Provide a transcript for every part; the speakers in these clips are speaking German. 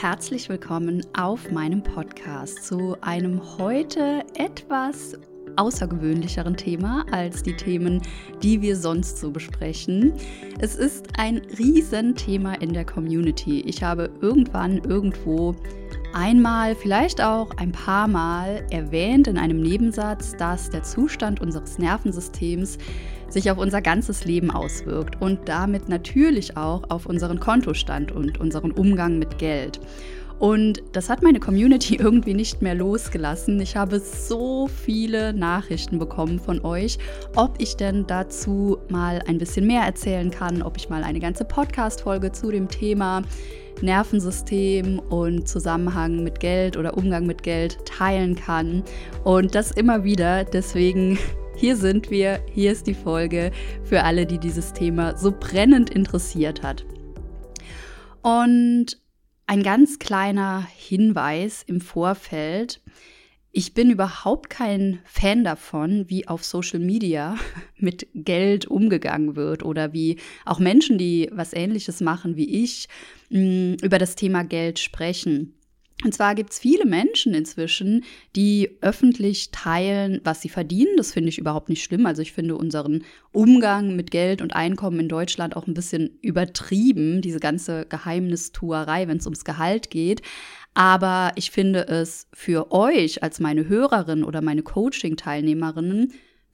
herzlich willkommen auf meinem Podcast zu einem heute etwas außergewöhnlicheren Thema als die Themen, die wir sonst so besprechen. Es ist ein Riesenthema in der Community. Ich habe irgendwann irgendwo einmal, vielleicht auch ein paar Mal erwähnt in einem Nebensatz, dass der Zustand unseres Nervensystems sich auf unser ganzes Leben auswirkt und damit natürlich auch auf unseren Kontostand und unseren Umgang mit Geld. Und das hat meine Community irgendwie nicht mehr losgelassen. Ich habe so viele Nachrichten bekommen von euch, ob ich denn dazu mal ein bisschen mehr erzählen kann, ob ich mal eine ganze Podcast-Folge zu dem Thema Nervensystem und Zusammenhang mit Geld oder Umgang mit Geld teilen kann. Und das immer wieder. Deswegen hier sind wir, hier ist die Folge für alle, die dieses Thema so brennend interessiert hat. Und ein ganz kleiner Hinweis im Vorfeld. Ich bin überhaupt kein Fan davon, wie auf Social Media mit Geld umgegangen wird oder wie auch Menschen, die was Ähnliches machen wie ich, mm, über das Thema Geld sprechen. Und zwar gibt es viele Menschen inzwischen, die öffentlich teilen, was sie verdienen. Das finde ich überhaupt nicht schlimm. Also ich finde unseren Umgang mit Geld und Einkommen in Deutschland auch ein bisschen übertrieben, diese ganze Geheimnistuerei, wenn es ums Gehalt geht. Aber ich finde es für euch als meine Hörerin oder meine Coaching-Teilnehmerinnen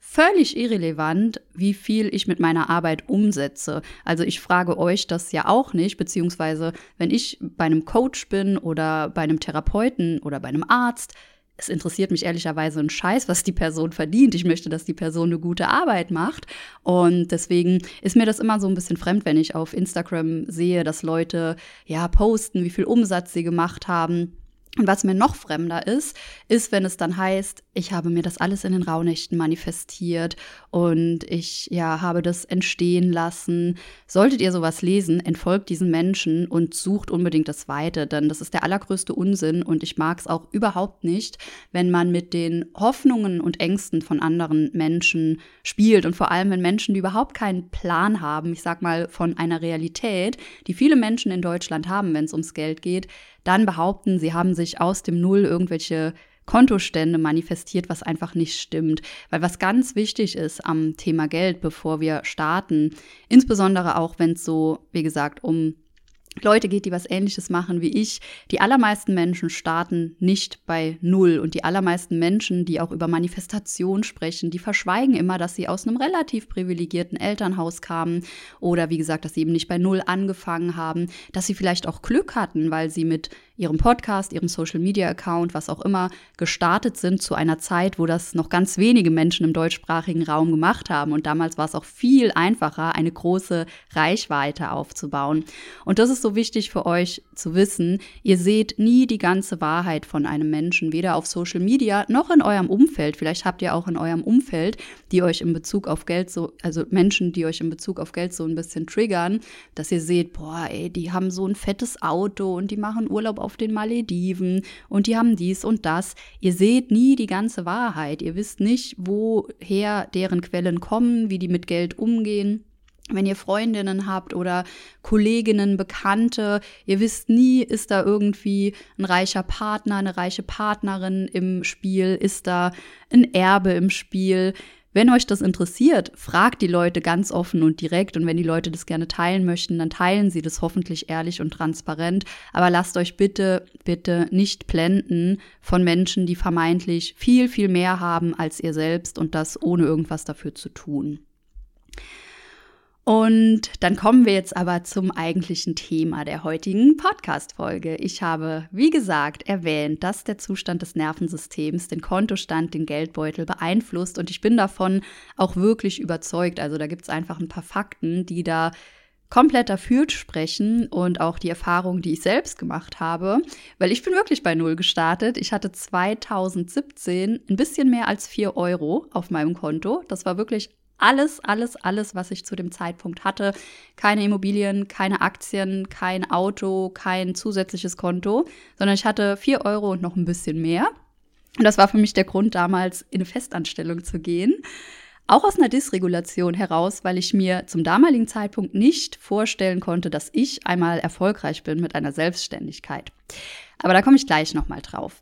völlig irrelevant, wie viel ich mit meiner Arbeit umsetze. Also ich frage euch das ja auch nicht, beziehungsweise wenn ich bei einem Coach bin oder bei einem Therapeuten oder bei einem Arzt, es interessiert mich ehrlicherweise ein Scheiß, was die Person verdient. Ich möchte, dass die Person eine gute Arbeit macht. Und deswegen ist mir das immer so ein bisschen fremd, wenn ich auf Instagram sehe, dass Leute ja posten, wie viel Umsatz sie gemacht haben. Und was mir noch fremder ist, ist, wenn es dann heißt, ich habe mir das alles in den Rauhnächten manifestiert und ich ja habe das entstehen lassen. Solltet ihr sowas lesen, entfolgt diesen Menschen und sucht unbedingt das Weite, denn das ist der allergrößte Unsinn und ich mag es auch überhaupt nicht, wenn man mit den Hoffnungen und Ängsten von anderen Menschen spielt und vor allem wenn Menschen, die überhaupt keinen Plan haben, ich sag mal von einer Realität, die viele Menschen in Deutschland haben, wenn es ums Geld geht, dann behaupten, sie haben sich aus dem Null irgendwelche Kontostände manifestiert, was einfach nicht stimmt. Weil was ganz wichtig ist am Thema Geld, bevor wir starten, insbesondere auch wenn es so, wie gesagt, um Leute geht, die was ähnliches machen wie ich. Die allermeisten Menschen starten nicht bei Null. Und die allermeisten Menschen, die auch über Manifestation sprechen, die verschweigen immer, dass sie aus einem relativ privilegierten Elternhaus kamen oder wie gesagt, dass sie eben nicht bei Null angefangen haben, dass sie vielleicht auch Glück hatten, weil sie mit ihrem Podcast, ihrem Social Media Account, was auch immer, gestartet sind zu einer Zeit, wo das noch ganz wenige Menschen im deutschsprachigen Raum gemacht haben. Und damals war es auch viel einfacher, eine große Reichweite aufzubauen. Und das ist so wichtig für euch zu wissen. Ihr seht nie die ganze Wahrheit von einem Menschen, weder auf Social Media noch in eurem Umfeld. Vielleicht habt ihr auch in eurem Umfeld, die euch in Bezug auf Geld so, also Menschen, die euch in Bezug auf Geld so ein bisschen triggern, dass ihr seht, boah, ey, die haben so ein fettes Auto und die machen Urlaub auf auf den Malediven und die haben dies und das. Ihr seht nie die ganze Wahrheit. Ihr wisst nicht, woher deren Quellen kommen, wie die mit Geld umgehen. Wenn ihr Freundinnen habt oder Kolleginnen, Bekannte, ihr wisst nie, ist da irgendwie ein reicher Partner, eine reiche Partnerin im Spiel, ist da ein Erbe im Spiel. Wenn euch das interessiert, fragt die Leute ganz offen und direkt und wenn die Leute das gerne teilen möchten, dann teilen sie das hoffentlich ehrlich und transparent. Aber lasst euch bitte, bitte nicht blenden von Menschen, die vermeintlich viel, viel mehr haben als ihr selbst und das ohne irgendwas dafür zu tun. Und dann kommen wir jetzt aber zum eigentlichen Thema der heutigen Podcast-Folge. Ich habe, wie gesagt, erwähnt, dass der Zustand des Nervensystems den Kontostand, den Geldbeutel beeinflusst. Und ich bin davon auch wirklich überzeugt. Also da gibt es einfach ein paar Fakten, die da komplett dafür sprechen und auch die Erfahrung, die ich selbst gemacht habe, weil ich bin wirklich bei Null gestartet. Ich hatte 2017 ein bisschen mehr als 4 Euro auf meinem Konto. Das war wirklich alles, alles, alles, was ich zu dem Zeitpunkt hatte. Keine Immobilien, keine Aktien, kein Auto, kein zusätzliches Konto, sondern ich hatte vier Euro und noch ein bisschen mehr. Und das war für mich der Grund, damals in eine Festanstellung zu gehen. Auch aus einer Dysregulation heraus, weil ich mir zum damaligen Zeitpunkt nicht vorstellen konnte, dass ich einmal erfolgreich bin mit einer Selbstständigkeit. Aber da komme ich gleich nochmal drauf.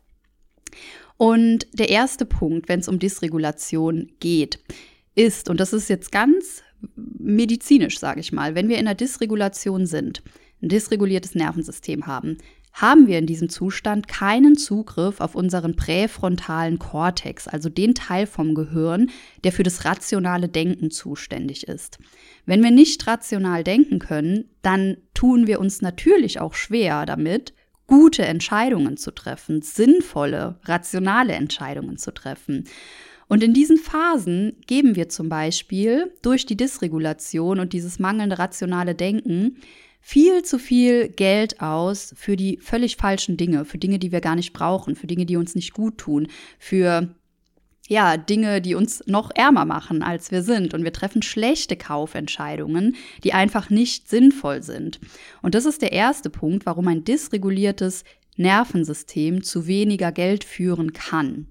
Und der erste Punkt, wenn es um Dysregulation geht, ist, und das ist jetzt ganz medizinisch, sage ich mal, wenn wir in einer Dysregulation sind, ein dysreguliertes Nervensystem haben, haben wir in diesem Zustand keinen Zugriff auf unseren präfrontalen Kortex, also den Teil vom Gehirn, der für das rationale Denken zuständig ist. Wenn wir nicht rational denken können, dann tun wir uns natürlich auch schwer damit, gute Entscheidungen zu treffen, sinnvolle, rationale Entscheidungen zu treffen. Und in diesen Phasen geben wir zum Beispiel durch die Dysregulation und dieses mangelnde rationale Denken viel zu viel Geld aus für die völlig falschen Dinge, für Dinge, die wir gar nicht brauchen, für Dinge, die uns nicht gut tun, für ja, Dinge, die uns noch ärmer machen, als wir sind. Und wir treffen schlechte Kaufentscheidungen, die einfach nicht sinnvoll sind. Und das ist der erste Punkt, warum ein dysreguliertes Nervensystem zu weniger Geld führen kann.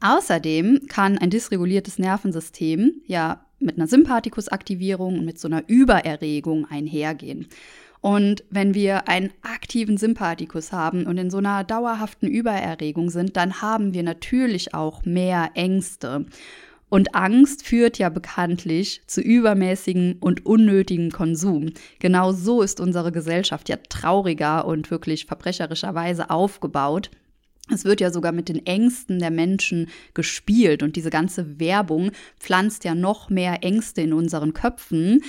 Außerdem kann ein dysreguliertes Nervensystem ja mit einer Sympathikusaktivierung und mit so einer Übererregung einhergehen. Und wenn wir einen aktiven Sympathikus haben und in so einer dauerhaften Übererregung sind, dann haben wir natürlich auch mehr Ängste. Und Angst führt ja bekanntlich zu übermäßigem und unnötigem Konsum. Genau so ist unsere Gesellschaft ja trauriger und wirklich verbrecherischerweise aufgebaut. Es wird ja sogar mit den Ängsten der Menschen gespielt und diese ganze Werbung pflanzt ja noch mehr Ängste in unseren Köpfen,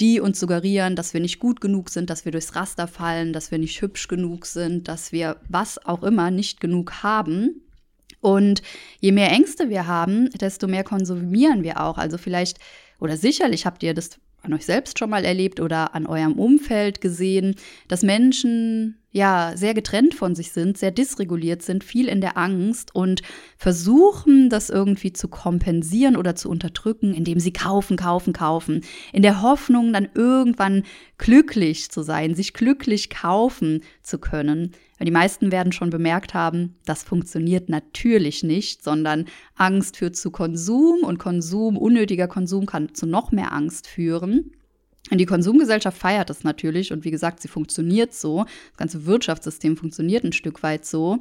die uns suggerieren, dass wir nicht gut genug sind, dass wir durchs Raster fallen, dass wir nicht hübsch genug sind, dass wir was auch immer nicht genug haben. Und je mehr Ängste wir haben, desto mehr konsumieren wir auch. Also vielleicht oder sicherlich habt ihr das an euch selbst schon mal erlebt oder an eurem Umfeld gesehen, dass Menschen ja sehr getrennt von sich sind, sehr dysreguliert sind, viel in der Angst und versuchen, das irgendwie zu kompensieren oder zu unterdrücken, indem sie kaufen, kaufen, kaufen, in der Hoffnung, dann irgendwann glücklich zu sein, sich glücklich kaufen zu können. Weil die meisten werden schon bemerkt haben, das funktioniert natürlich nicht, sondern Angst führt zu Konsum und Konsum, unnötiger Konsum kann zu noch mehr Angst führen. Und die Konsumgesellschaft feiert das natürlich und wie gesagt, sie funktioniert so. Das ganze Wirtschaftssystem funktioniert ein Stück weit so.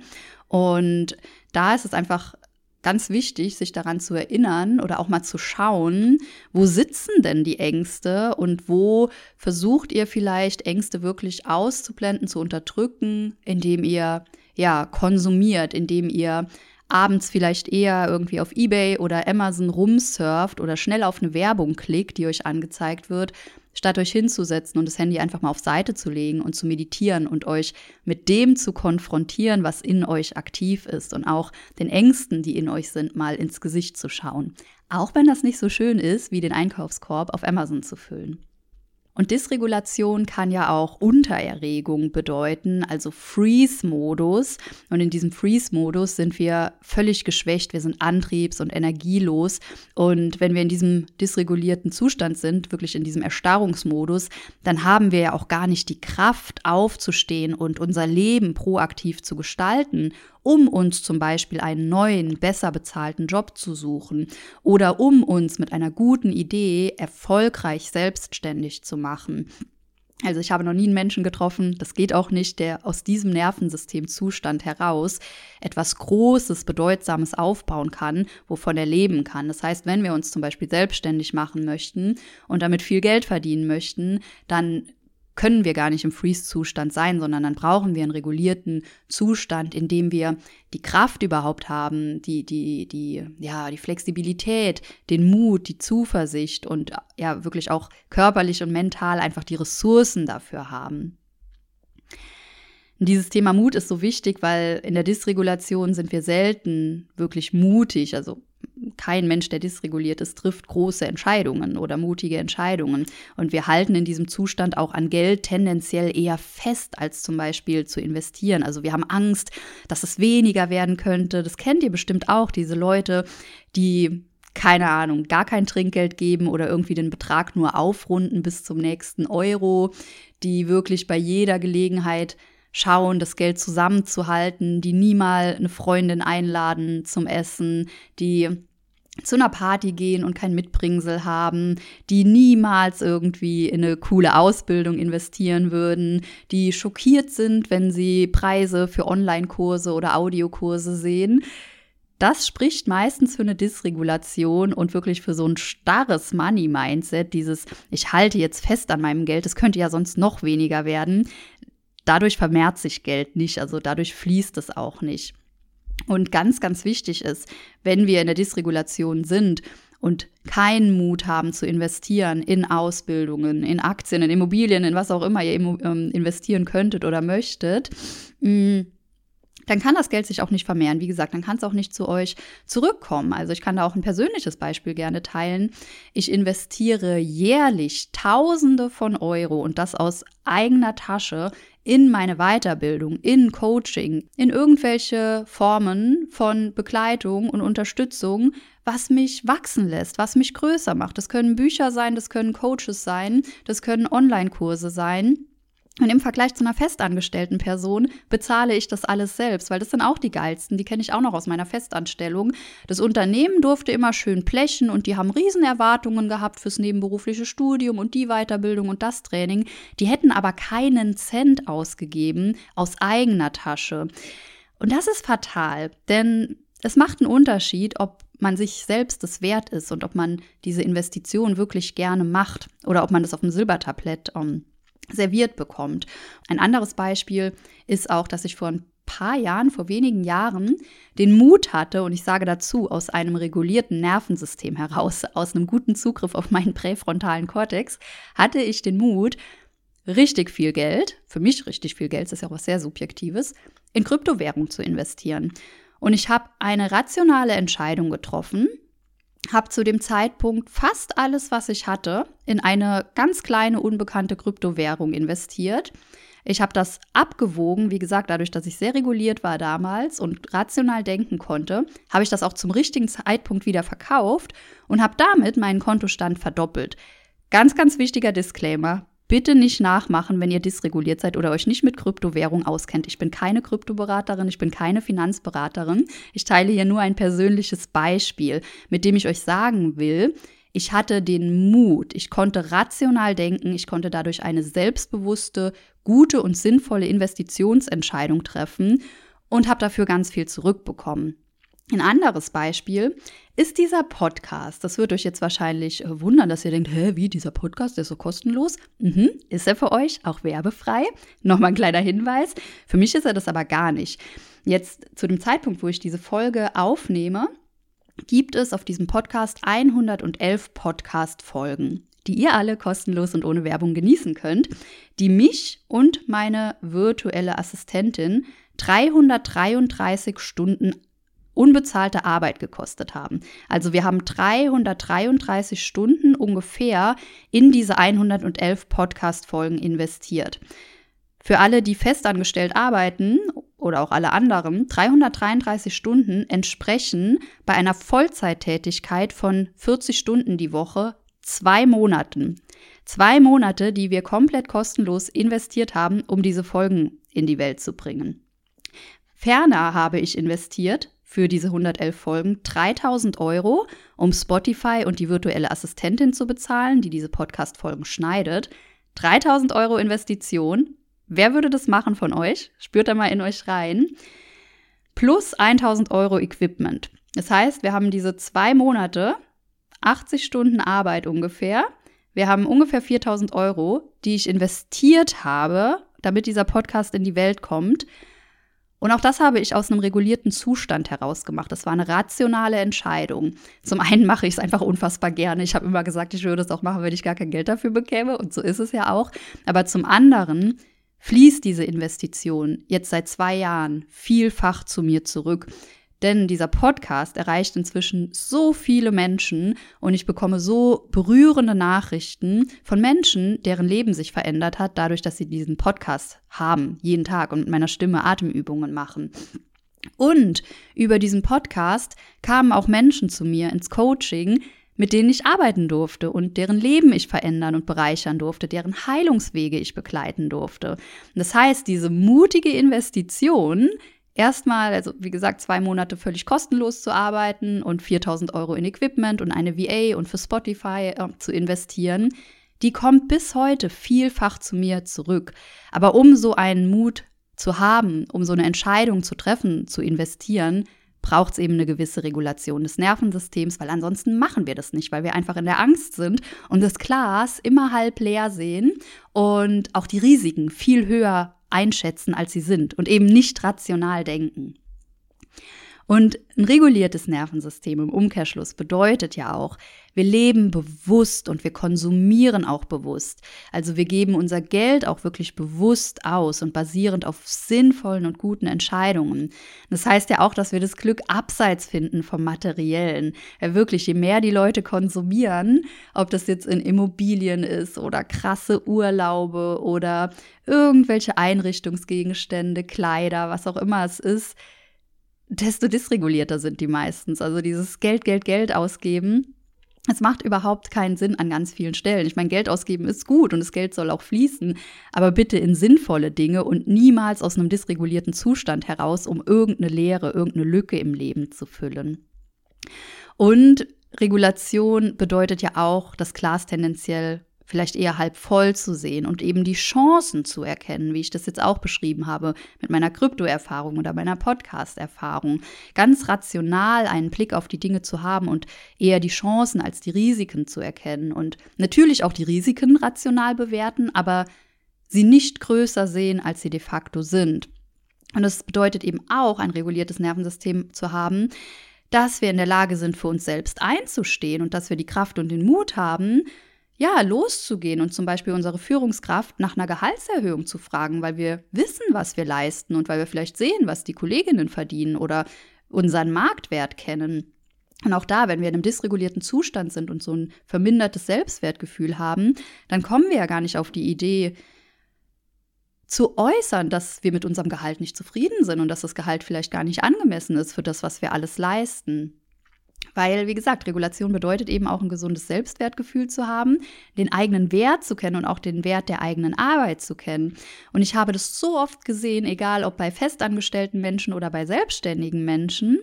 Und da ist es einfach ganz wichtig, sich daran zu erinnern oder auch mal zu schauen, wo sitzen denn die Ängste und wo versucht ihr vielleicht Ängste wirklich auszublenden, zu unterdrücken, indem ihr ja konsumiert, indem ihr abends vielleicht eher irgendwie auf eBay oder Amazon rumsurft oder schnell auf eine Werbung klickt, die euch angezeigt wird, statt euch hinzusetzen und das Handy einfach mal auf Seite zu legen und zu meditieren und euch mit dem zu konfrontieren, was in euch aktiv ist und auch den Ängsten, die in euch sind, mal ins Gesicht zu schauen. Auch wenn das nicht so schön ist, wie den Einkaufskorb auf Amazon zu füllen. Und Dysregulation kann ja auch Untererregung bedeuten, also Freeze-Modus. Und in diesem Freeze-Modus sind wir völlig geschwächt, wir sind antriebs- und energielos. Und wenn wir in diesem dysregulierten Zustand sind, wirklich in diesem Erstarrungsmodus, dann haben wir ja auch gar nicht die Kraft aufzustehen und unser Leben proaktiv zu gestalten um uns zum Beispiel einen neuen, besser bezahlten Job zu suchen oder um uns mit einer guten Idee erfolgreich selbstständig zu machen. Also ich habe noch nie einen Menschen getroffen, das geht auch nicht, der aus diesem Nervensystemzustand heraus etwas Großes, Bedeutsames aufbauen kann, wovon er leben kann. Das heißt, wenn wir uns zum Beispiel selbstständig machen möchten und damit viel Geld verdienen möchten, dann können wir gar nicht im Freeze-Zustand sein, sondern dann brauchen wir einen regulierten Zustand, in dem wir die Kraft überhaupt haben, die, die, die, ja, die Flexibilität, den Mut, die Zuversicht und ja, wirklich auch körperlich und mental einfach die Ressourcen dafür haben. Dieses Thema Mut ist so wichtig, weil in der Dysregulation sind wir selten wirklich mutig. Also kein Mensch, der dysreguliert ist, trifft große Entscheidungen oder mutige Entscheidungen. Und wir halten in diesem Zustand auch an Geld tendenziell eher fest, als zum Beispiel zu investieren. Also wir haben Angst, dass es weniger werden könnte. Das kennt ihr bestimmt auch, diese Leute, die keine Ahnung, gar kein Trinkgeld geben oder irgendwie den Betrag nur aufrunden bis zum nächsten Euro, die wirklich bei jeder Gelegenheit schauen, das Geld zusammenzuhalten, die nie mal eine Freundin einladen zum Essen, die zu einer Party gehen und kein Mitbringsel haben, die niemals irgendwie in eine coole Ausbildung investieren würden, die schockiert sind, wenn sie Preise für Online-Kurse oder Audiokurse sehen. Das spricht meistens für eine Dysregulation und wirklich für so ein starres Money-Mindset, dieses ich halte jetzt fest an meinem Geld, es könnte ja sonst noch weniger werden. Dadurch vermehrt sich Geld nicht, also dadurch fließt es auch nicht. Und ganz, ganz wichtig ist, wenn wir in der Dysregulation sind und keinen Mut haben zu investieren in Ausbildungen, in Aktien, in Immobilien, in was auch immer ihr ähm, investieren könntet oder möchtet, mm, dann kann das Geld sich auch nicht vermehren. Wie gesagt, dann kann es auch nicht zu euch zurückkommen. Also ich kann da auch ein persönliches Beispiel gerne teilen. Ich investiere jährlich Tausende von Euro und das aus eigener Tasche in meine Weiterbildung, in Coaching, in irgendwelche Formen von Begleitung und Unterstützung, was mich wachsen lässt, was mich größer macht. Das können Bücher sein, das können Coaches sein, das können Online-Kurse sein. Und im Vergleich zu einer festangestellten Person bezahle ich das alles selbst, weil das sind auch die geilsten, die kenne ich auch noch aus meiner Festanstellung. Das Unternehmen durfte immer schön blechen und die haben Riesenerwartungen gehabt fürs nebenberufliche Studium und die Weiterbildung und das Training. Die hätten aber keinen Cent ausgegeben aus eigener Tasche. Und das ist fatal, denn es macht einen Unterschied, ob man sich selbst das wert ist und ob man diese Investition wirklich gerne macht oder ob man das auf dem Silbertablett um, serviert bekommt. Ein anderes Beispiel ist auch, dass ich vor ein paar Jahren, vor wenigen Jahren, den Mut hatte, und ich sage dazu, aus einem regulierten Nervensystem heraus, aus einem guten Zugriff auf meinen präfrontalen Kortex, hatte ich den Mut, richtig viel Geld, für mich richtig viel Geld, das ist ja auch was sehr Subjektives, in Kryptowährung zu investieren. Und ich habe eine rationale Entscheidung getroffen, habe zu dem Zeitpunkt fast alles, was ich hatte, in eine ganz kleine unbekannte Kryptowährung investiert. Ich habe das abgewogen, wie gesagt, dadurch, dass ich sehr reguliert war damals und rational denken konnte, habe ich das auch zum richtigen Zeitpunkt wieder verkauft und habe damit meinen Kontostand verdoppelt. Ganz, ganz wichtiger Disclaimer. Bitte nicht nachmachen, wenn ihr dysreguliert seid oder euch nicht mit Kryptowährung auskennt. Ich bin keine Kryptoberaterin, ich bin keine Finanzberaterin. Ich teile hier nur ein persönliches Beispiel, mit dem ich euch sagen will, ich hatte den Mut, ich konnte rational denken, ich konnte dadurch eine selbstbewusste, gute und sinnvolle Investitionsentscheidung treffen und habe dafür ganz viel zurückbekommen. Ein anderes Beispiel ist dieser Podcast. Das wird euch jetzt wahrscheinlich äh, wundern, dass ihr denkt, hä, wie dieser Podcast, der ist so kostenlos? Mhm, ist er für euch auch werbefrei? Nochmal ein kleiner Hinweis. Für mich ist er das aber gar nicht. Jetzt zu dem Zeitpunkt, wo ich diese Folge aufnehme, gibt es auf diesem Podcast 111 Podcast-Folgen, die ihr alle kostenlos und ohne Werbung genießen könnt, die mich und meine virtuelle Assistentin 333 Stunden unbezahlte Arbeit gekostet haben. Also wir haben 333 Stunden ungefähr in diese 111 Podcast-Folgen investiert. Für alle, die festangestellt arbeiten oder auch alle anderen, 333 Stunden entsprechen bei einer Vollzeittätigkeit von 40 Stunden die Woche zwei Monaten. Zwei Monate, die wir komplett kostenlos investiert haben, um diese Folgen in die Welt zu bringen. Ferner habe ich investiert für diese 111 Folgen 3000 Euro, um Spotify und die virtuelle Assistentin zu bezahlen, die diese Podcast-Folgen schneidet. 3000 Euro Investition. Wer würde das machen von euch? Spürt da mal in euch rein. Plus 1000 Euro Equipment. Das heißt, wir haben diese zwei Monate, 80 Stunden Arbeit ungefähr. Wir haben ungefähr 4000 Euro, die ich investiert habe, damit dieser Podcast in die Welt kommt. Und auch das habe ich aus einem regulierten Zustand heraus gemacht. Das war eine rationale Entscheidung. Zum einen mache ich es einfach unfassbar gerne. Ich habe immer gesagt, ich würde es auch machen, wenn ich gar kein Geld dafür bekäme. Und so ist es ja auch. Aber zum anderen fließt diese Investition jetzt seit zwei Jahren vielfach zu mir zurück. Denn dieser Podcast erreicht inzwischen so viele Menschen und ich bekomme so berührende Nachrichten von Menschen, deren Leben sich verändert hat, dadurch, dass sie diesen Podcast haben, jeden Tag und mit meiner Stimme Atemübungen machen. Und über diesen Podcast kamen auch Menschen zu mir ins Coaching, mit denen ich arbeiten durfte und deren Leben ich verändern und bereichern durfte, deren Heilungswege ich begleiten durfte. das heißt, diese mutige Investition erstmal, also wie gesagt, zwei Monate völlig kostenlos zu arbeiten und 4000 Euro in Equipment und eine VA und für Spotify äh, zu investieren, die kommt bis heute vielfach zu mir zurück. Aber um so einen Mut zu haben, um so eine Entscheidung zu treffen, zu investieren, braucht es eben eine gewisse Regulation des Nervensystems, weil ansonsten machen wir das nicht, weil wir einfach in der Angst sind und das Glas immer halb leer sehen und auch die Risiken viel höher einschätzen, als sie sind und eben nicht rational denken. Und ein reguliertes Nervensystem im Umkehrschluss bedeutet ja auch, wir leben bewusst und wir konsumieren auch bewusst. Also wir geben unser Geld auch wirklich bewusst aus und basierend auf sinnvollen und guten Entscheidungen. Das heißt ja auch, dass wir das Glück abseits finden vom Materiellen. Ja, wirklich, je mehr die Leute konsumieren, ob das jetzt in Immobilien ist oder krasse Urlaube oder irgendwelche Einrichtungsgegenstände, Kleider, was auch immer es ist, desto dysregulierter sind die meistens. Also dieses Geld, Geld, Geld ausgeben. Es macht überhaupt keinen Sinn an ganz vielen Stellen. Ich meine, Geld ausgeben ist gut und das Geld soll auch fließen, aber bitte in sinnvolle Dinge und niemals aus einem dysregulierten Zustand heraus, um irgendeine Leere, irgendeine Lücke im Leben zu füllen. Und Regulation bedeutet ja auch, das Glas tendenziell vielleicht eher halb voll zu sehen und eben die Chancen zu erkennen, wie ich das jetzt auch beschrieben habe mit meiner Kryptoerfahrung oder meiner Podcast-Erfahrung. Ganz rational einen Blick auf die Dinge zu haben und eher die Chancen als die Risiken zu erkennen und natürlich auch die Risiken rational bewerten, aber sie nicht größer sehen, als sie de facto sind. Und das bedeutet eben auch, ein reguliertes Nervensystem zu haben, dass wir in der Lage sind, für uns selbst einzustehen und dass wir die Kraft und den Mut haben, ja, loszugehen und zum Beispiel unsere Führungskraft nach einer Gehaltserhöhung zu fragen, weil wir wissen, was wir leisten und weil wir vielleicht sehen, was die Kolleginnen verdienen oder unseren Marktwert kennen. Und auch da, wenn wir in einem dysregulierten Zustand sind und so ein vermindertes Selbstwertgefühl haben, dann kommen wir ja gar nicht auf die Idee, zu äußern, dass wir mit unserem Gehalt nicht zufrieden sind und dass das Gehalt vielleicht gar nicht angemessen ist für das, was wir alles leisten. Weil, wie gesagt, Regulation bedeutet eben auch ein gesundes Selbstwertgefühl zu haben, den eigenen Wert zu kennen und auch den Wert der eigenen Arbeit zu kennen. Und ich habe das so oft gesehen, egal ob bei festangestellten Menschen oder bei selbstständigen Menschen,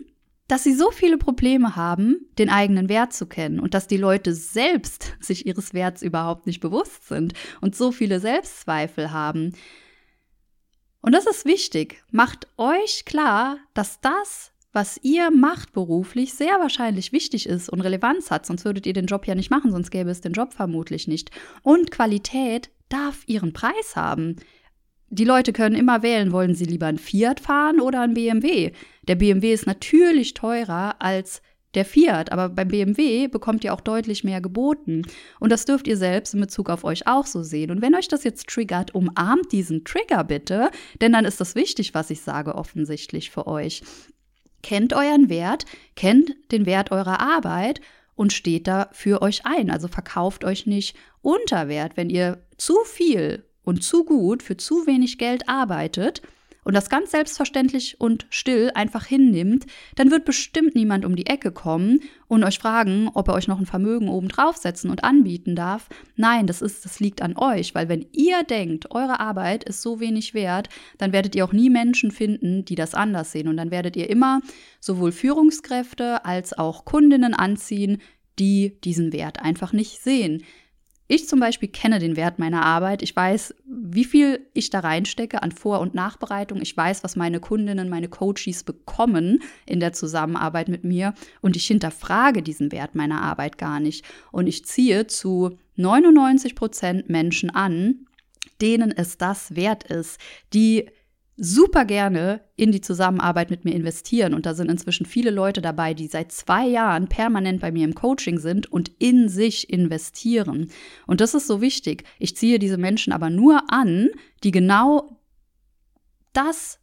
dass sie so viele Probleme haben, den eigenen Wert zu kennen und dass die Leute selbst sich ihres Werts überhaupt nicht bewusst sind und so viele Selbstzweifel haben. Und das ist wichtig. Macht euch klar, dass das was ihr macht beruflich, sehr wahrscheinlich wichtig ist und Relevanz hat, sonst würdet ihr den Job ja nicht machen, sonst gäbe es den Job vermutlich nicht. Und Qualität darf ihren Preis haben. Die Leute können immer wählen, wollen sie lieber ein Fiat fahren oder ein BMW. Der BMW ist natürlich teurer als der Fiat, aber beim BMW bekommt ihr auch deutlich mehr geboten. Und das dürft ihr selbst in Bezug auf euch auch so sehen. Und wenn euch das jetzt triggert, umarmt diesen Trigger bitte, denn dann ist das wichtig, was ich sage, offensichtlich für euch. Kennt euren Wert, kennt den Wert eurer Arbeit und steht da für euch ein. Also verkauft euch nicht unter Wert, wenn ihr zu viel und zu gut für zu wenig Geld arbeitet und das ganz selbstverständlich und still einfach hinnimmt, dann wird bestimmt niemand um die Ecke kommen und euch fragen, ob er euch noch ein Vermögen oben draufsetzen und anbieten darf. Nein, das ist, das liegt an euch, weil wenn ihr denkt, eure Arbeit ist so wenig wert, dann werdet ihr auch nie Menschen finden, die das anders sehen. Und dann werdet ihr immer sowohl Führungskräfte als auch Kundinnen anziehen, die diesen Wert einfach nicht sehen. Ich zum Beispiel kenne den Wert meiner Arbeit. Ich weiß, wie viel ich da reinstecke an Vor- und Nachbereitung. Ich weiß, was meine Kundinnen, meine Coaches bekommen in der Zusammenarbeit mit mir. Und ich hinterfrage diesen Wert meiner Arbeit gar nicht. Und ich ziehe zu 99 Prozent Menschen an, denen es das wert ist, die super gerne in die Zusammenarbeit mit mir investieren. Und da sind inzwischen viele Leute dabei, die seit zwei Jahren permanent bei mir im Coaching sind und in sich investieren. Und das ist so wichtig. Ich ziehe diese Menschen aber nur an, die genau das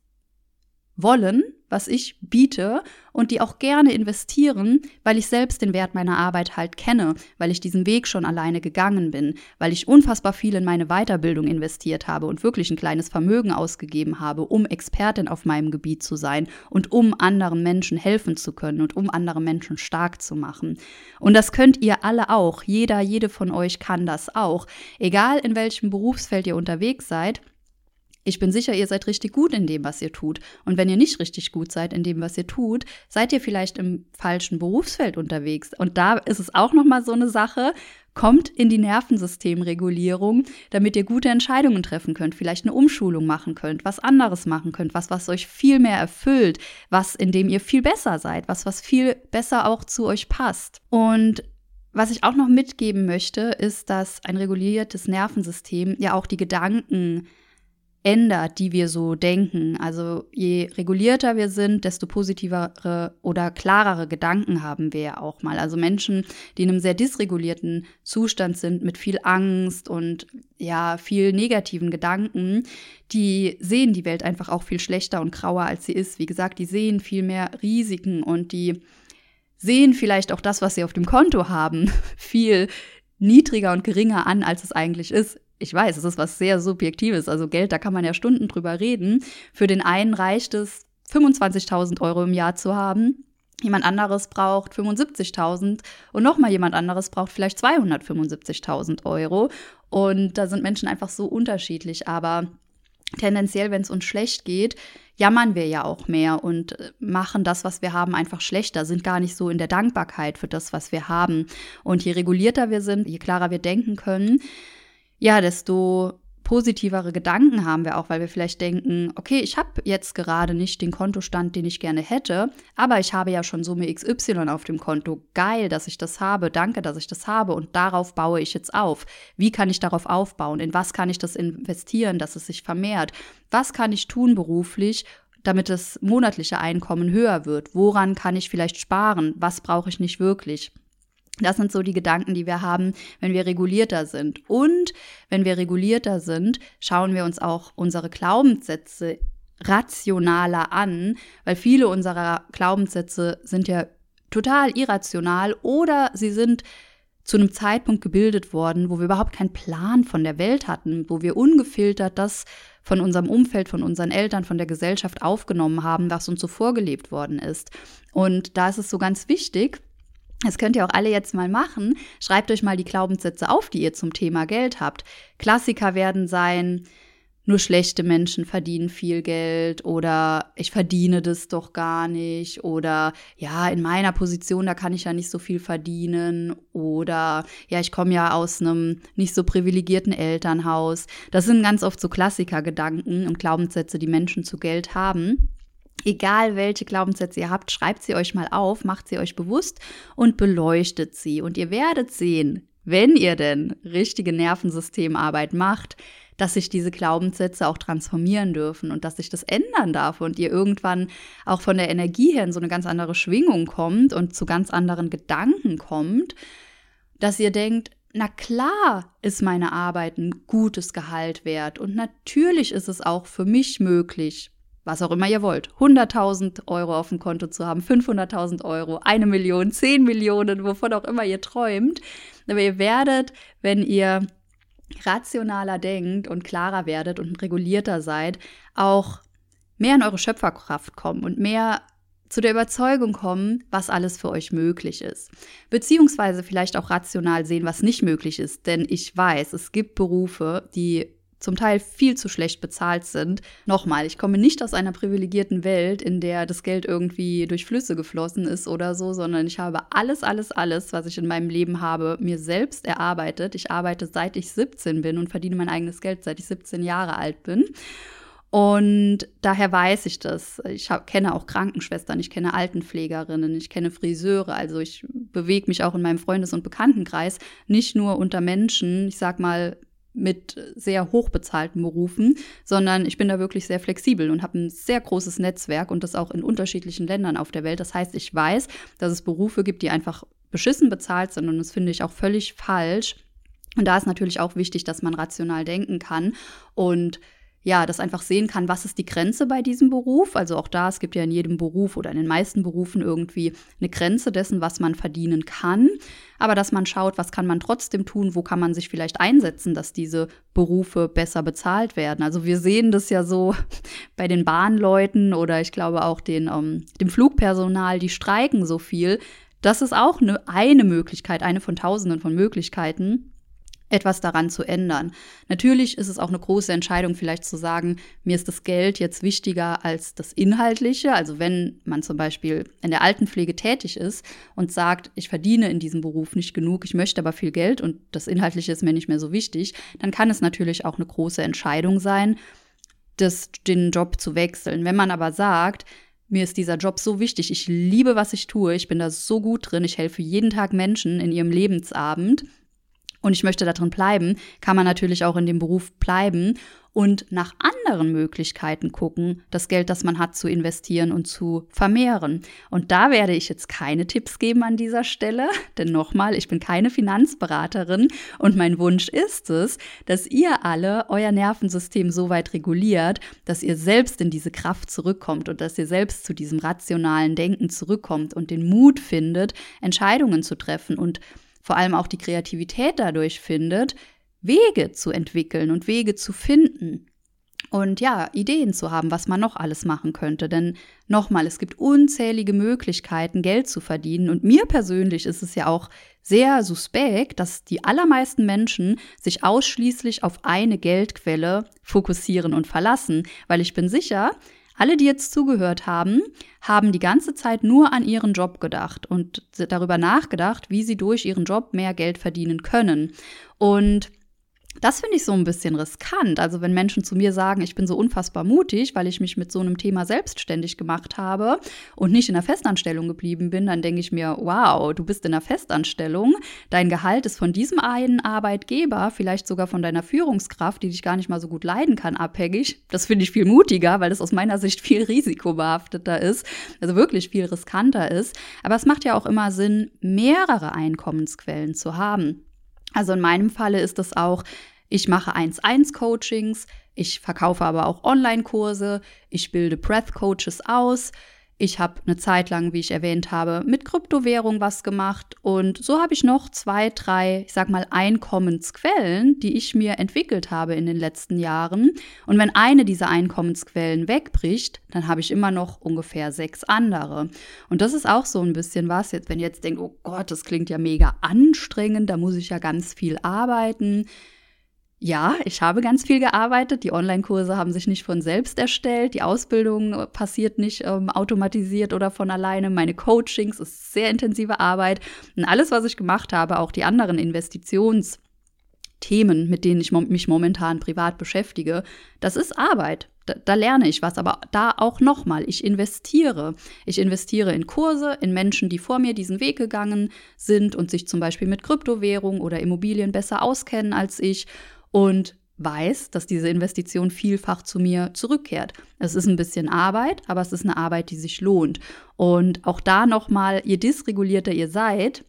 wollen, was ich biete und die auch gerne investieren, weil ich selbst den Wert meiner Arbeit halt kenne, weil ich diesen Weg schon alleine gegangen bin, weil ich unfassbar viel in meine Weiterbildung investiert habe und wirklich ein kleines Vermögen ausgegeben habe, um Expertin auf meinem Gebiet zu sein und um anderen Menschen helfen zu können und um andere Menschen stark zu machen. Und das könnt ihr alle auch. Jeder, jede von euch kann das auch. Egal in welchem Berufsfeld ihr unterwegs seid, ich bin sicher, ihr seid richtig gut in dem, was ihr tut. Und wenn ihr nicht richtig gut seid in dem, was ihr tut, seid ihr vielleicht im falschen Berufsfeld unterwegs. Und da ist es auch noch mal so eine Sache. Kommt in die Nervensystemregulierung, damit ihr gute Entscheidungen treffen könnt, vielleicht eine Umschulung machen könnt, was anderes machen könnt, was, was euch viel mehr erfüllt, was, in dem ihr viel besser seid, was, was viel besser auch zu euch passt. Und was ich auch noch mitgeben möchte, ist, dass ein reguliertes Nervensystem ja auch die Gedanken ändert, die wir so denken. Also je regulierter wir sind, desto positivere oder klarere Gedanken haben wir ja auch mal. Also Menschen, die in einem sehr dysregulierten Zustand sind, mit viel Angst und ja, viel negativen Gedanken, die sehen die Welt einfach auch viel schlechter und grauer, als sie ist. Wie gesagt, die sehen viel mehr Risiken und die sehen vielleicht auch das, was sie auf dem Konto haben, viel niedriger und geringer an, als es eigentlich ist ich weiß, es ist was sehr Subjektives. Also Geld, da kann man ja Stunden drüber reden. Für den einen reicht es, 25.000 Euro im Jahr zu haben. Jemand anderes braucht 75.000 und nochmal jemand anderes braucht vielleicht 275.000 Euro. Und da sind Menschen einfach so unterschiedlich. Aber tendenziell, wenn es uns schlecht geht, jammern wir ja auch mehr und äh, machen das, was wir haben, einfach schlechter, sind gar nicht so in der Dankbarkeit für das, was wir haben. Und je regulierter wir sind, je klarer wir denken können, ja, desto positivere Gedanken haben wir auch, weil wir vielleicht denken, okay, ich habe jetzt gerade nicht den Kontostand, den ich gerne hätte, aber ich habe ja schon Summe XY auf dem Konto. Geil, dass ich das habe. Danke, dass ich das habe und darauf baue ich jetzt auf. Wie kann ich darauf aufbauen? In was kann ich das investieren, dass es sich vermehrt? Was kann ich tun beruflich, damit das monatliche Einkommen höher wird? Woran kann ich vielleicht sparen? Was brauche ich nicht wirklich? Das sind so die Gedanken, die wir haben, wenn wir regulierter sind. Und wenn wir regulierter sind, schauen wir uns auch unsere Glaubenssätze rationaler an, weil viele unserer Glaubenssätze sind ja total irrational oder sie sind zu einem Zeitpunkt gebildet worden, wo wir überhaupt keinen Plan von der Welt hatten, wo wir ungefiltert das von unserem Umfeld, von unseren Eltern, von der Gesellschaft aufgenommen haben, was uns so vorgelebt worden ist. Und da ist es so ganz wichtig, das könnt ihr auch alle jetzt mal machen. Schreibt euch mal die Glaubenssätze auf, die ihr zum Thema Geld habt. Klassiker werden sein, nur schlechte Menschen verdienen viel Geld oder ich verdiene das doch gar nicht oder ja, in meiner Position, da kann ich ja nicht so viel verdienen oder ja, ich komme ja aus einem nicht so privilegierten Elternhaus. Das sind ganz oft so Klassikergedanken und Glaubenssätze, die Menschen zu Geld haben. Egal welche Glaubenssätze ihr habt, schreibt sie euch mal auf, macht sie euch bewusst und beleuchtet sie. Und ihr werdet sehen, wenn ihr denn richtige Nervensystemarbeit macht, dass sich diese Glaubenssätze auch transformieren dürfen und dass sich das ändern darf und ihr irgendwann auch von der Energie her in so eine ganz andere Schwingung kommt und zu ganz anderen Gedanken kommt, dass ihr denkt, na klar ist meine Arbeit ein gutes Gehalt wert und natürlich ist es auch für mich möglich, was auch immer ihr wollt, 100.000 Euro auf dem Konto zu haben, 500.000 Euro, eine Million, 10 Millionen, wovon auch immer ihr träumt. Aber ihr werdet, wenn ihr rationaler denkt und klarer werdet und regulierter seid, auch mehr in eure Schöpferkraft kommen und mehr zu der Überzeugung kommen, was alles für euch möglich ist. Beziehungsweise vielleicht auch rational sehen, was nicht möglich ist. Denn ich weiß, es gibt Berufe, die zum Teil viel zu schlecht bezahlt sind. Nochmal, ich komme nicht aus einer privilegierten Welt, in der das Geld irgendwie durch Flüsse geflossen ist oder so, sondern ich habe alles, alles, alles, was ich in meinem Leben habe, mir selbst erarbeitet. Ich arbeite seit ich 17 bin und verdiene mein eigenes Geld, seit ich 17 Jahre alt bin. Und daher weiß ich das. Ich hab, kenne auch Krankenschwestern, ich kenne Altenpflegerinnen, ich kenne Friseure. Also ich bewege mich auch in meinem Freundes- und Bekanntenkreis nicht nur unter Menschen, ich sag mal, mit sehr hochbezahlten Berufen, sondern ich bin da wirklich sehr flexibel und habe ein sehr großes Netzwerk und das auch in unterschiedlichen Ländern auf der Welt. Das heißt, ich weiß, dass es Berufe gibt, die einfach beschissen bezahlt sind und das finde ich auch völlig falsch. Und da ist natürlich auch wichtig, dass man rational denken kann und ja, das einfach sehen kann, was ist die Grenze bei diesem Beruf. Also auch da, es gibt ja in jedem Beruf oder in den meisten Berufen irgendwie eine Grenze dessen, was man verdienen kann. Aber dass man schaut, was kann man trotzdem tun, wo kann man sich vielleicht einsetzen, dass diese Berufe besser bezahlt werden. Also wir sehen das ja so bei den Bahnleuten oder ich glaube auch den, um, ähm, dem Flugpersonal, die streiken so viel. Das ist auch eine, eine Möglichkeit, eine von tausenden von Möglichkeiten, etwas daran zu ändern. Natürlich ist es auch eine große Entscheidung, vielleicht zu sagen, mir ist das Geld jetzt wichtiger als das Inhaltliche. Also wenn man zum Beispiel in der Altenpflege tätig ist und sagt, ich verdiene in diesem Beruf nicht genug, ich möchte aber viel Geld und das Inhaltliche ist mir nicht mehr so wichtig, dann kann es natürlich auch eine große Entscheidung sein, das, den Job zu wechseln. Wenn man aber sagt, mir ist dieser Job so wichtig, ich liebe, was ich tue, ich bin da so gut drin, ich helfe jeden Tag Menschen in ihrem Lebensabend und ich möchte darin bleiben, kann man natürlich auch in dem Beruf bleiben und nach anderen Möglichkeiten gucken, das Geld, das man hat, zu investieren und zu vermehren. Und da werde ich jetzt keine Tipps geben an dieser Stelle, denn nochmal, ich bin keine Finanzberaterin und mein Wunsch ist es, dass ihr alle euer Nervensystem so weit reguliert, dass ihr selbst in diese Kraft zurückkommt und dass ihr selbst zu diesem rationalen Denken zurückkommt und den Mut findet, Entscheidungen zu treffen und vor allem auch die Kreativität dadurch findet, Wege zu entwickeln und Wege zu finden. Und ja, Ideen zu haben, was man noch alles machen könnte. Denn nochmal, es gibt unzählige Möglichkeiten, Geld zu verdienen. Und mir persönlich ist es ja auch sehr suspekt, dass die allermeisten Menschen sich ausschließlich auf eine Geldquelle fokussieren und verlassen. Weil ich bin sicher, alle, die jetzt zugehört haben, haben die ganze Zeit nur an ihren Job gedacht und darüber nachgedacht, wie sie durch ihren Job mehr Geld verdienen können. Und das finde ich so ein bisschen riskant. Also wenn Menschen zu mir sagen, ich bin so unfassbar mutig, weil ich mich mit so einem Thema selbstständig gemacht habe und nicht in der Festanstellung geblieben bin, dann denke ich mir, wow, du bist in der Festanstellung, dein Gehalt ist von diesem einen Arbeitgeber, vielleicht sogar von deiner Führungskraft, die dich gar nicht mal so gut leiden kann, abhängig. Das finde ich viel mutiger, weil das aus meiner Sicht viel risikobehafteter ist, also wirklich viel riskanter ist. Aber es macht ja auch immer Sinn, mehrere Einkommensquellen zu haben. Also in meinem Falle ist es auch, ich mache 1-1-Coachings, ich verkaufe aber auch Online-Kurse, ich bilde Breath-Coaches aus, ich habe eine Zeit lang, wie ich erwähnt habe, mit Kryptowährung was gemacht und so habe ich noch zwei, drei, ich sag mal, Einkommensquellen, die ich mir entwickelt habe in den letzten Jahren. Und wenn eine dieser Einkommensquellen wegbricht, dann habe ich immer noch ungefähr sechs andere. Und das ist auch so ein bisschen was, jetzt, wenn ihr jetzt denkt, oh Gott, das klingt ja mega anstrengend, da muss ich ja ganz viel arbeiten. Ja, ich habe ganz viel gearbeitet. Die Online-Kurse haben sich nicht von selbst erstellt. Die Ausbildung passiert nicht ähm, automatisiert oder von alleine. Meine Coachings ist sehr intensive Arbeit. Und alles, was ich gemacht habe, auch die anderen Investitionsthemen, mit denen ich mich momentan privat beschäftige, das ist Arbeit. Da, da, lerne ich was, aber da auch nochmal, ich investiere. Ich investiere in Kurse, in Menschen, die vor mir diesen Weg gegangen sind und sich zum Beispiel mit Kryptowährung oder Immobilien besser auskennen als ich und weiß, dass diese Investition vielfach zu mir zurückkehrt. Es ist ein bisschen Arbeit, aber es ist eine Arbeit, die sich lohnt. Und auch da nochmal, je dysregulierter ihr seid,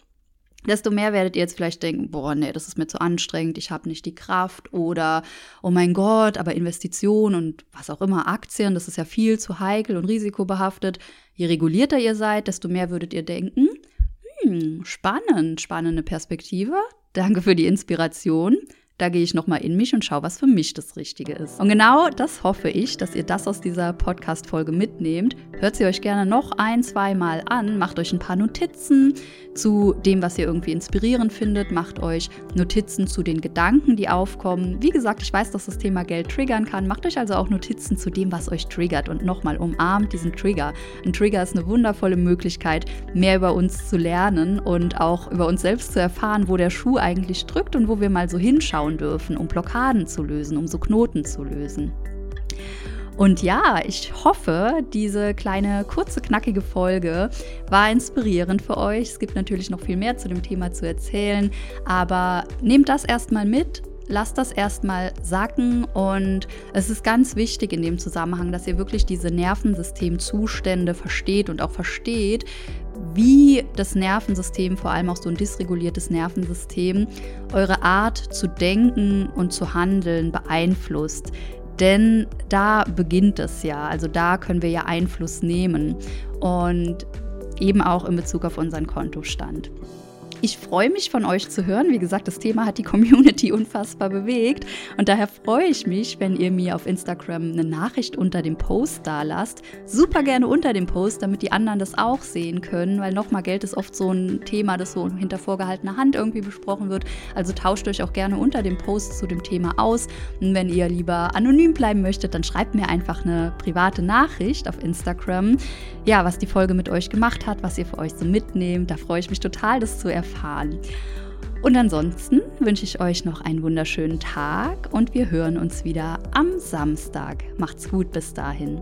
desto mehr werdet ihr jetzt vielleicht denken, boah, nee, das ist mir zu anstrengend, ich habe nicht die Kraft oder oh mein Gott, aber Investitionen und was auch immer, Aktien, das ist ja viel zu heikel und risikobehaftet. Je regulierter ihr seid, desto mehr würdet ihr denken, hm, spannend, spannende Perspektive. Danke für die Inspiration. Da gehe ich nochmal in mich und schaue, was für mich das Richtige ist. Und genau das hoffe ich, dass ihr das aus dieser Podcast-Folge mitnehmt. Hört sie euch gerne noch ein, zwei Mal an, macht euch ein paar Notizen zu dem, was ihr irgendwie inspirierend findet, macht euch Notizen zu den Gedanken, die aufkommen. Wie gesagt, ich weiß, dass das Thema Geld triggern kann. Macht euch also auch Notizen zu dem, was euch triggert und nochmal umarmt diesen Trigger. Ein Trigger ist eine wundervolle Möglichkeit, mehr über uns zu lernen und auch über uns selbst zu erfahren, wo der Schuh eigentlich drückt und wo wir mal so hinschauen anschauen dürfen, um Blockaden zu lösen, um so Knoten zu lösen. Und ja, ich hoffe, diese kleine, kurze, knackige Folge war inspirierend für euch. Es gibt natürlich noch viel mehr zu dem Thema zu erzählen, aber nehmt das erstmal mit. Lasst das erstmal sacken und es ist ganz wichtig in dem Zusammenhang, dass ihr wirklich diese Nervensystemzustände versteht und auch versteht, wie das Nervensystem, vor allem auch so ein dysreguliertes Nervensystem, eure Art zu denken und zu handeln beeinflusst. Denn da beginnt es ja, also da können wir ja Einfluss nehmen und eben auch in Bezug auf unseren Kontostand. Ich freue mich von euch zu hören. Wie gesagt, das Thema hat die Community unfassbar bewegt und daher freue ich mich, wenn ihr mir auf Instagram eine Nachricht unter dem Post da lasst. Super gerne unter dem Post, damit die anderen das auch sehen können, weil nochmal Geld ist oft so ein Thema, das so hinter vorgehaltener Hand irgendwie besprochen wird. Also tauscht euch auch gerne unter dem Post zu dem Thema aus. Und wenn ihr lieber anonym bleiben möchtet, dann schreibt mir einfach eine private Nachricht auf Instagram. Ja, was die Folge mit euch gemacht hat, was ihr für euch so mitnehmt. Da freue ich mich total, das zu erfahren. Und ansonsten wünsche ich euch noch einen wunderschönen Tag und wir hören uns wieder am Samstag. Macht's gut bis dahin.